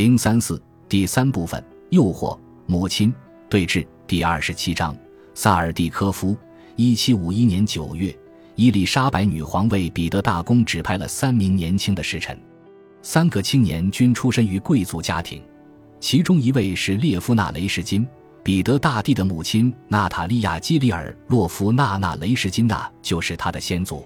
零三四第三部分：诱惑母亲对峙第二十七章：萨尔蒂科夫。一七五一年九月，伊丽莎白女皇为彼得大公指派了三名年轻的侍臣，三个青年均出身于贵族家庭，其中一位是列夫纳·雷什金，彼得大帝的母亲娜塔莉亚·基里尔洛夫娜娜·雷什金娜就是他的先祖。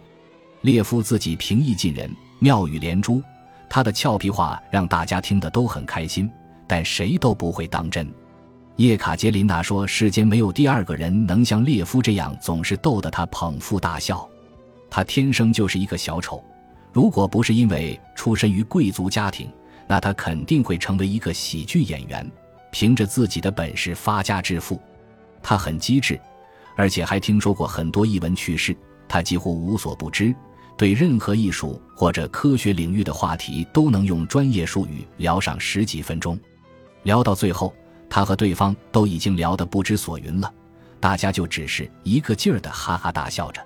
列夫自己平易近人，妙语连珠。他的俏皮话让大家听得都很开心，但谁都不会当真。叶卡捷琳娜说：“世间没有第二个人能像列夫这样，总是逗得他捧腹大笑。他天生就是一个小丑，如果不是因为出身于贵族家庭，那他肯定会成为一个喜剧演员，凭着自己的本事发家致富。他很机智，而且还听说过很多异闻趣事，他几乎无所不知。”对任何艺术或者科学领域的话题都能用专业术语聊上十几分钟，聊到最后，他和对方都已经聊得不知所云了，大家就只是一个劲儿的哈哈大笑着。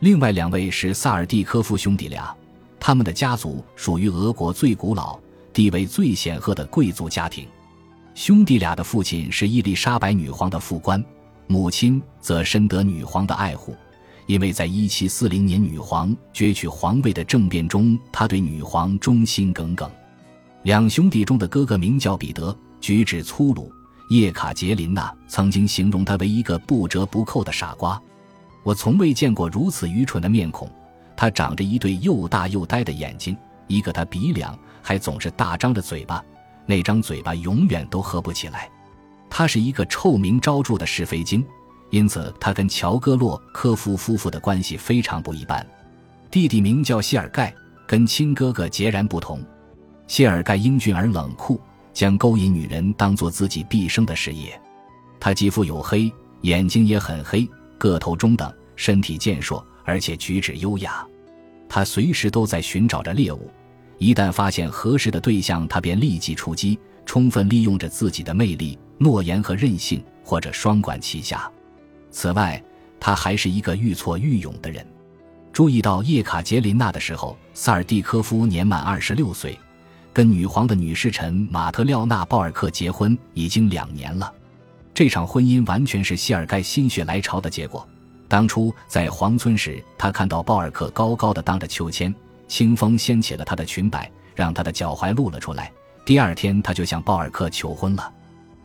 另外两位是萨尔蒂科夫兄弟俩，他们的家族属于俄国最古老、地位最显赫的贵族家庭。兄弟俩的父亲是伊丽莎白女皇的副官，母亲则深得女皇的爱护。因为在一七四零年女皇攫取皇位的政变中，他对女皇忠心耿耿。两兄弟中的哥哥名叫彼得，举止粗鲁。叶卡捷琳娜曾经形容他为一个不折不扣的傻瓜。我从未见过如此愚蠢的面孔。他长着一对又大又呆的眼睛，一个他鼻梁，还总是大张着嘴巴，那张嘴巴永远都合不起来。他是一个臭名昭著的是非精。因此，他跟乔戈洛科夫夫妇的关系非常不一般。弟弟名叫谢尔盖，跟亲哥哥截然不同。谢尔盖英俊而冷酷，将勾引女人当做自己毕生的事业。他肌肤黝黑，眼睛也很黑，个头中等，身体健硕，而且举止优雅。他随时都在寻找着猎物，一旦发现合适的对象，他便立即出击，充分利用着自己的魅力、诺言和韧性，或者双管齐下。此外，他还是一个愈挫愈勇的人。注意到叶卡捷琳娜的时候，萨尔蒂科夫年满二十六岁，跟女皇的女侍臣马特廖娜·鲍尔克结婚已经两年了。这场婚姻完全是谢尔盖心血来潮的结果。当初在皇村时，他看到鲍尔克高高的当着秋千，清风掀起了他的裙摆，让他的脚踝露了出来。第二天，他就向鲍尔克求婚了。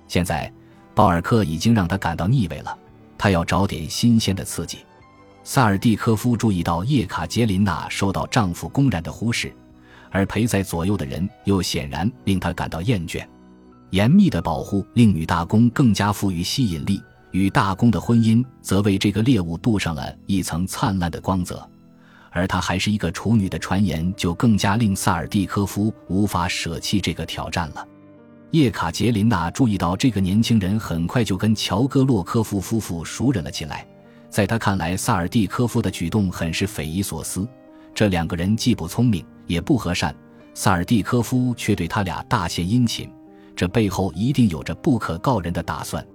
现在，鲍尔克已经让他感到腻味了。他要找点新鲜的刺激。萨尔蒂科夫注意到叶卡捷琳娜受到丈夫公然的忽视，而陪在左右的人又显然令他感到厌倦。严密的保护令女大公更加富于吸引力，与大公的婚姻则为这个猎物镀上了一层灿烂的光泽。而她还是一个处女的传言，就更加令萨尔蒂科夫无法舍弃这个挑战了。叶卡捷琳娜注意到，这个年轻人很快就跟乔戈洛科夫夫妇熟人了起来。在他看来，萨尔蒂科夫的举动很是匪夷所思。这两个人既不聪明，也不和善，萨尔蒂科夫却对他俩大献殷勤，这背后一定有着不可告人的打算。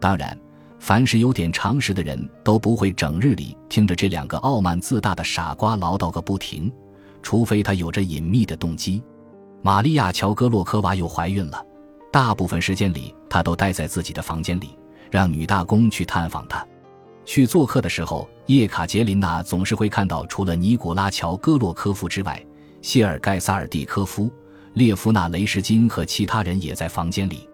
当然，凡是有点常识的人都不会整日里听着这两个傲慢自大的傻瓜唠叨个不停，除非他有着隐秘的动机。玛利亚·乔戈洛科娃又怀孕了。大部分时间里，他都待在自己的房间里，让女大公去探访他。去做客的时候，叶卡捷琳娜总是会看到，除了尼古拉·乔戈洛科夫之外，谢尔盖·萨尔蒂科夫、列夫纳·雷什金和其他人也在房间里。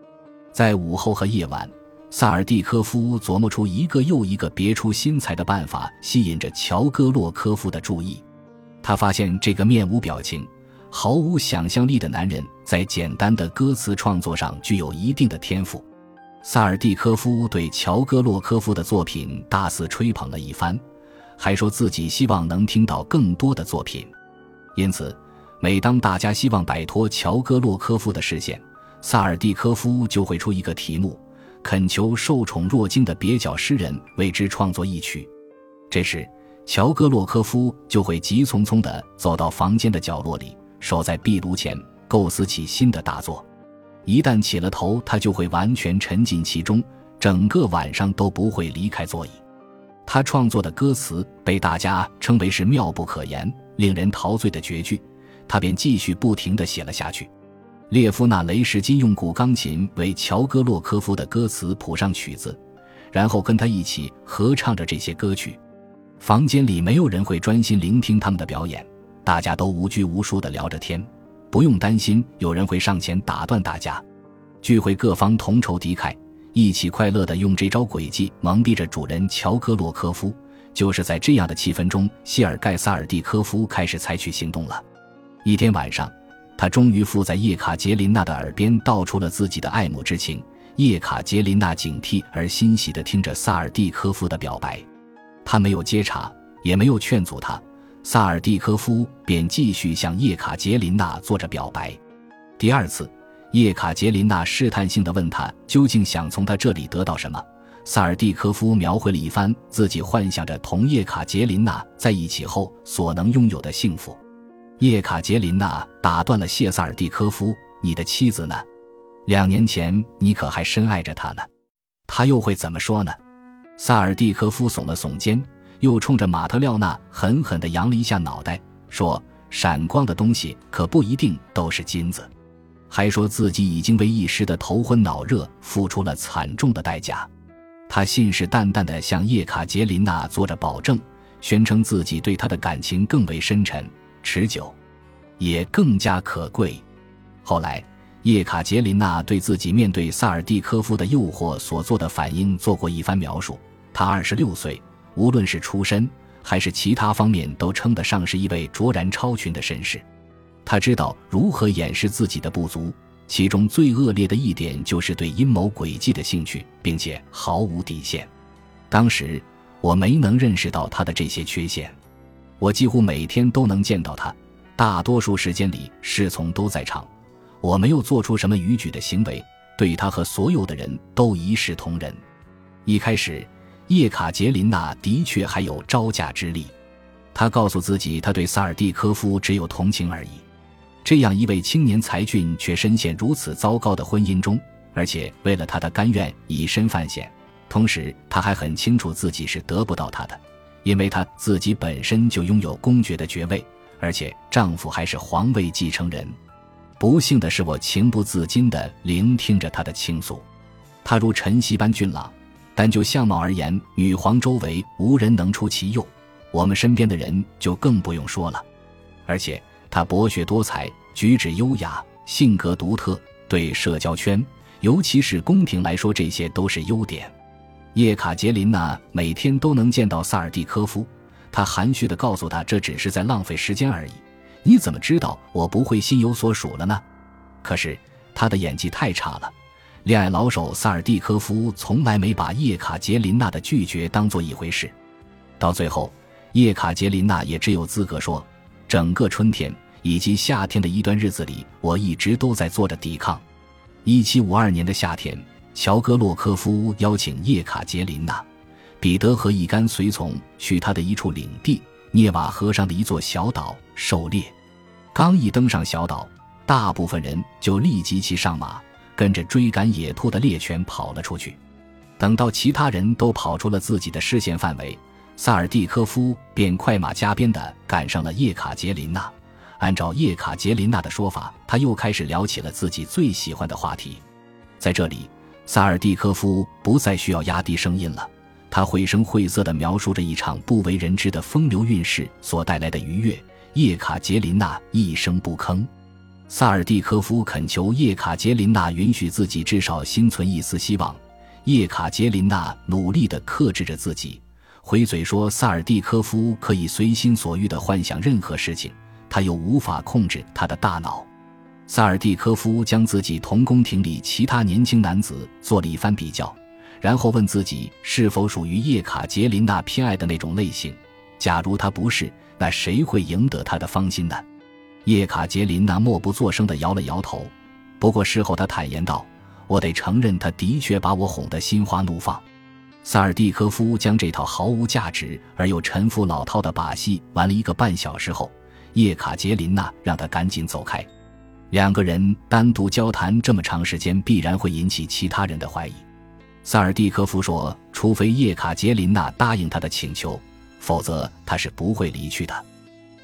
在午后和夜晚，萨尔蒂科夫琢磨出一个又一个别出心裁的办法，吸引着乔戈洛科夫的注意。他发现这个面无表情。毫无想象力的男人在简单的歌词创作上具有一定的天赋。萨尔蒂科夫对乔戈洛科夫的作品大肆吹捧了一番，还说自己希望能听到更多的作品。因此，每当大家希望摆脱乔戈洛科夫的视线，萨尔蒂科夫就会出一个题目，恳求受宠若惊的蹩脚诗人为之创作一曲。这时，乔戈洛科夫就会急匆匆地走到房间的角落里。守在壁炉前，构思起新的大作。一旦起了头，他就会完全沉浸其中，整个晚上都不会离开座椅。他创作的歌词被大家称为是妙不可言、令人陶醉的绝句，他便继续不停地写了下去。列夫纳雷什金用古钢琴为乔戈洛科夫的歌词谱上曲子，然后跟他一起合唱着这些歌曲。房间里没有人会专心聆听他们的表演，大家都无拘无束地聊着天，不用担心有人会上前打断大家。聚会各方同仇敌忾，一起快乐地用这招诡计蒙蔽着主人乔戈洛科夫。就是在这样的气氛中，谢尔盖·萨尔蒂科夫开始采取行动了。一天晚上，他终于附在叶卡捷琳娜的耳边道出了自己的爱慕之情。叶卡捷琳娜警惕而欣喜地听着萨尔蒂科夫的表白，他没有接茬，也没有劝阻他，萨尔蒂科夫便继续向叶卡捷琳娜做着表白。第二次，叶卡捷琳娜试探性地问他究竟想从他这里得到什么。萨尔蒂科夫描绘了一番自己幻想着同叶卡捷琳娜在一起后所能拥有的幸福。叶卡捷琳娜打断了谢萨尔蒂科夫：“你的妻子呢？两年前你可还深爱着她呢？她又会怎么说呢？”萨尔蒂科夫耸了耸肩，又冲着马特廖娜狠狠地扬了一下脑袋，说：“闪光的东西可不一定都是金子。”还说自己已经为一时的头昏脑热付出了惨重的代价。他信誓旦旦地向叶卡捷琳娜做着保证，宣称自己对她的感情更为深沉、持久，也更加可贵。后来，叶卡捷琳娜对自己面对萨尔蒂科夫的诱惑所做的反应做过一番描述。她二十六岁，无论是出身还是其他方面，都称得上是一位卓然超群的绅士。他知道如何掩饰自己的不足。其中最恶劣的一点就是对阴谋诡计的兴趣，并且毫无底线。当时我没能认识到他的这些缺陷。我几乎每天都能见到他，大多数时间里侍从都在场。我没有做出什么逾矩的行为，对他和所有的人都一视同仁。一开始，叶卡捷琳娜的确还有招架之力。她告诉自己，她对萨尔蒂科夫只有同情而已。这样一位青年才俊，却深陷如此糟糕的婚姻中，而且为了他的甘愿以身犯险。同时，他还很清楚自己是得不到他的，因为他自己本身就拥有公爵的爵位，而且丈夫还是皇位继承人。不幸的是，我情不自禁地聆听着他的倾诉。他如晨曦般俊朗，但就相貌而言，女皇周围无人能出其右，我们身边的人就更不用说了。而且。她博学多才，举止优雅，性格独特。对社交圈，尤其是宫廷来说，这些都是优点。叶卡捷琳娜每天都能见到萨尔蒂科夫，她含蓄地告诉他，这只是在浪费时间而已。你怎么知道我不会心有所属了呢？可是他的演技太差了。恋爱老手萨尔蒂科夫从来没把叶卡捷琳娜的拒绝当做一回事。到最后，叶卡捷琳娜也只有资格说。整个春天以及夏天的一段日子里，我一直都在做着抵抗。一七五二年的夏天，乔戈洛科夫邀请叶卡捷琳娜、彼得和一干随从去他的一处领地——涅瓦河上的一座小岛狩猎。刚一登上小岛，大部分人就立即骑上马，跟着追赶野兔的猎犬跑了出去。等到其他人都跑出了自己的视线范围。萨尔蒂科夫便快马加鞭地赶上了叶卡捷琳娜。按照叶卡捷琳娜的说法，他又开始聊起了自己最喜欢的话题。在这里，萨尔蒂科夫不再需要压低声音了，他绘声绘色地描述着一场不为人知的风流韵事所带来的愉悦。叶卡捷琳娜一声不吭。萨尔蒂科夫恳求叶卡捷琳娜允许自己至少心存一丝希望。叶卡捷琳娜努力地克制着自己。回嘴说：“萨尔蒂科夫可以随心所欲地幻想任何事情，他又无法控制他的大脑。”萨尔蒂科夫将自己同宫廷里其他年轻男子做了一番比较，然后问自己是否属于叶卡捷琳娜偏爱的那种类型。假如他不是，那谁会赢得他的芳心呢？叶卡捷琳娜默不作声地摇了摇头。不过事后她坦言道：“我得承认，他的确把我哄得心花怒放。”萨尔蒂科夫将这套毫无价值而又陈腐老套的把戏玩了一个半小时后，叶卡捷琳娜让他赶紧走开。两个人单独交谈这么长时间，必然会引起其他人的怀疑。萨尔蒂科夫说：“除非叶卡捷琳娜答应他的请求，否则他是不会离去的。”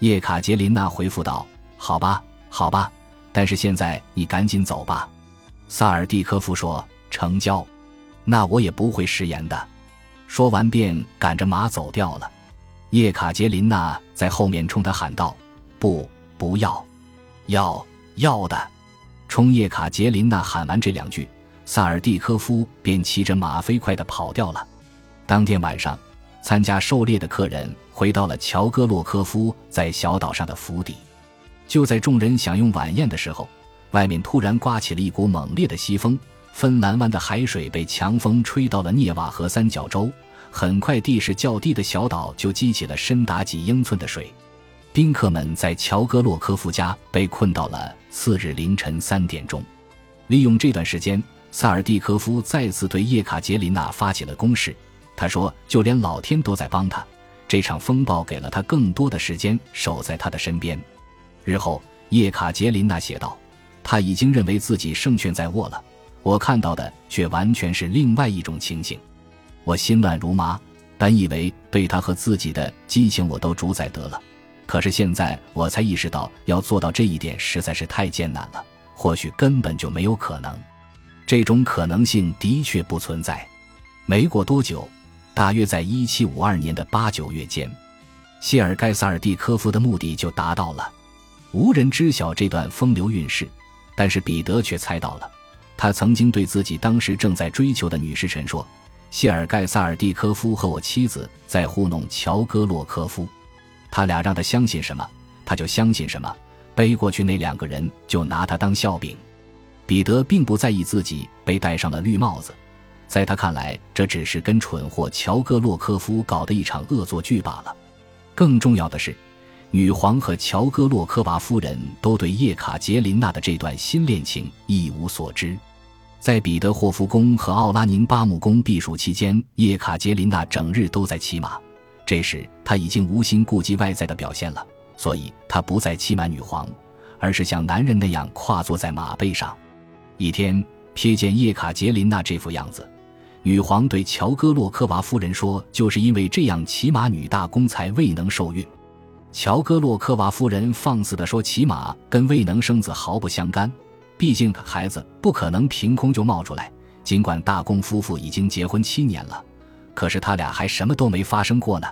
叶卡捷琳娜回复道：“好吧，好吧，但是现在你赶紧走吧。”萨尔蒂科夫说：“成交。”那我也不会食言的。说完便赶着马走掉了。叶卡捷琳娜在后面冲他喊道：“不，不要，要要的！”冲叶卡捷琳娜喊完这两句，萨尔蒂科夫便骑着马飞快地跑掉了。当天晚上，参加狩猎的客人回到了乔戈洛科夫在小岛上的府邸。就在众人享用晚宴的时候，外面突然刮起了一股猛烈的西风，芬兰湾的海水被强风吹到了涅瓦河三角洲。很快，地势较低的小岛就积起了深达几英寸的水。宾客们在乔戈洛科夫家被困到了次日凌晨三点钟。利用这段时间，萨尔蒂科夫再次对叶卡捷琳娜发起了攻势。他说：“就连老天都在帮他，这场风暴给了他更多的时间守在他的身边。”日后，叶卡捷琳娜写道：“他已经认为自己胜券在握了，我看到的却完全是另外一种情形。我心乱如麻，本以为对他和自己的激情我都主宰得了，可是现在我才意识到，要做到这一点实在是太艰难了，或许根本就没有可能。这种可能性的确不存在。”没过多久，大约在一七五二年的八九月间，谢尔盖·萨尔蒂科夫的目的就达到了。无人知晓这段风流韵事，但是彼得却猜到了。他曾经对自己当时正在追求的女侍臣说：“谢尔盖·萨尔蒂科夫和我妻子在糊弄乔戈洛科夫，他俩让他相信什么，他就相信什么。背过去那两个人就拿他当笑柄。”彼得并不在意自己被戴上了绿帽子，在他看来，这只是跟蠢货乔戈洛科夫搞的一场恶作剧罢了。更重要的是。女皇和乔戈洛科娃夫人都对叶卡捷琳娜的这段新恋情一无所知。在彼得霍夫宫和奥拉宁巴姆宫避暑期间，叶卡捷琳娜整日都在骑马。这时，她已经无心顾及外在的表现了，所以她不再欺瞒女皇，而是像男人那样跨坐在马背上。一天，瞥见叶卡捷琳娜这副样子，女皇对乔戈洛科娃夫人说：“就是因为这样骑马女大公才未能受孕。”乔戈洛科娃夫人放肆地说：“骑马跟未能生子毫不相干，毕竟孩子不可能凭空就冒出来。尽管大公夫妇已经结婚七年了，可是他俩还什么都没发生过呢。”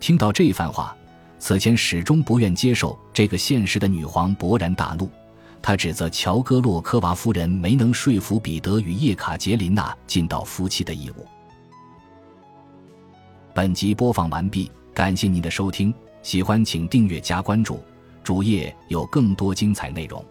听到这番话，此前始终不愿接受这个现实的女皇勃然大怒，她指责乔戈洛科娃夫人没能说服彼得与叶卡捷琳娜尽到夫妻的义务。本集播放完毕，感谢您的收听。喜欢请订阅加关注，主页有更多精彩内容。